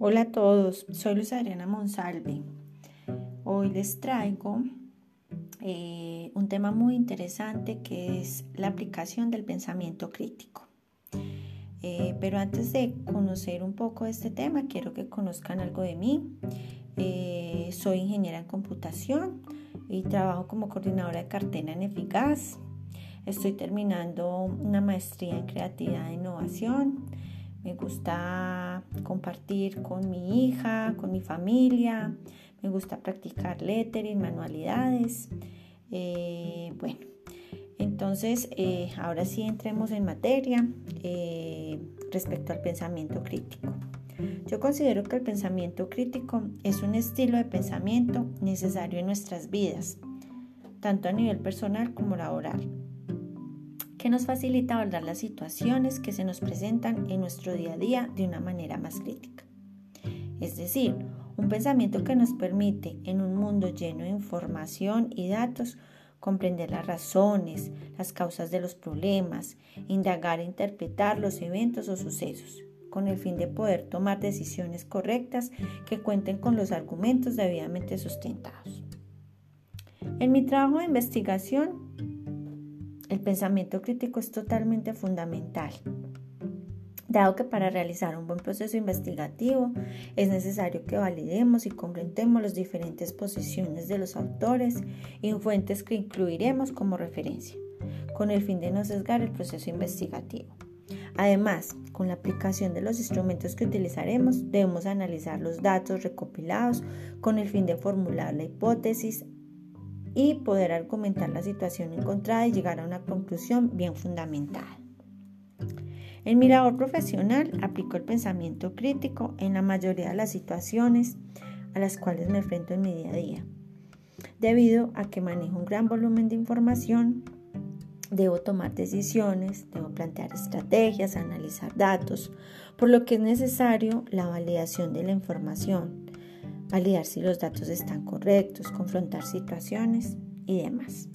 Hola a todos, soy Luz Adriana Monsalve. Hoy les traigo eh, un tema muy interesante que es la aplicación del pensamiento crítico. Eh, pero antes de conocer un poco de este tema, quiero que conozcan algo de mí. Eh, soy ingeniera en computación y trabajo como coordinadora de cartera en Eficaz. Estoy terminando una maestría en creatividad e innovación me gusta compartir con mi hija, con mi familia, me gusta practicar lettering, manualidades. Eh, bueno, entonces eh, ahora sí entremos en materia eh, respecto al pensamiento crítico. Yo considero que el pensamiento crítico es un estilo de pensamiento necesario en nuestras vidas, tanto a nivel personal como laboral nos facilita abordar las situaciones que se nos presentan en nuestro día a día de una manera más crítica. Es decir, un pensamiento que nos permite, en un mundo lleno de información y datos, comprender las razones, las causas de los problemas, indagar e interpretar los eventos o sucesos, con el fin de poder tomar decisiones correctas que cuenten con los argumentos debidamente sustentados. En mi trabajo de investigación el pensamiento crítico es totalmente fundamental, dado que para realizar un buen proceso investigativo es necesario que validemos y comprendemos las diferentes posiciones de los autores y fuentes que incluiremos como referencia, con el fin de no sesgar el proceso investigativo. Además, con la aplicación de los instrumentos que utilizaremos, debemos analizar los datos recopilados con el fin de formular la hipótesis y poder argumentar la situación encontrada y llegar a una conclusión bien fundamentada. En mi labor profesional aplico el pensamiento crítico en la mayoría de las situaciones a las cuales me enfrento en mi día a día. Debido a que manejo un gran volumen de información, debo tomar decisiones, debo plantear estrategias, analizar datos, por lo que es necesario la validación de la información, validar si los datos están correctos, confrontar situaciones y demás.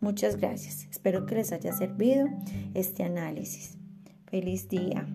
Muchas gracias. Espero que les haya servido este análisis. Feliz día.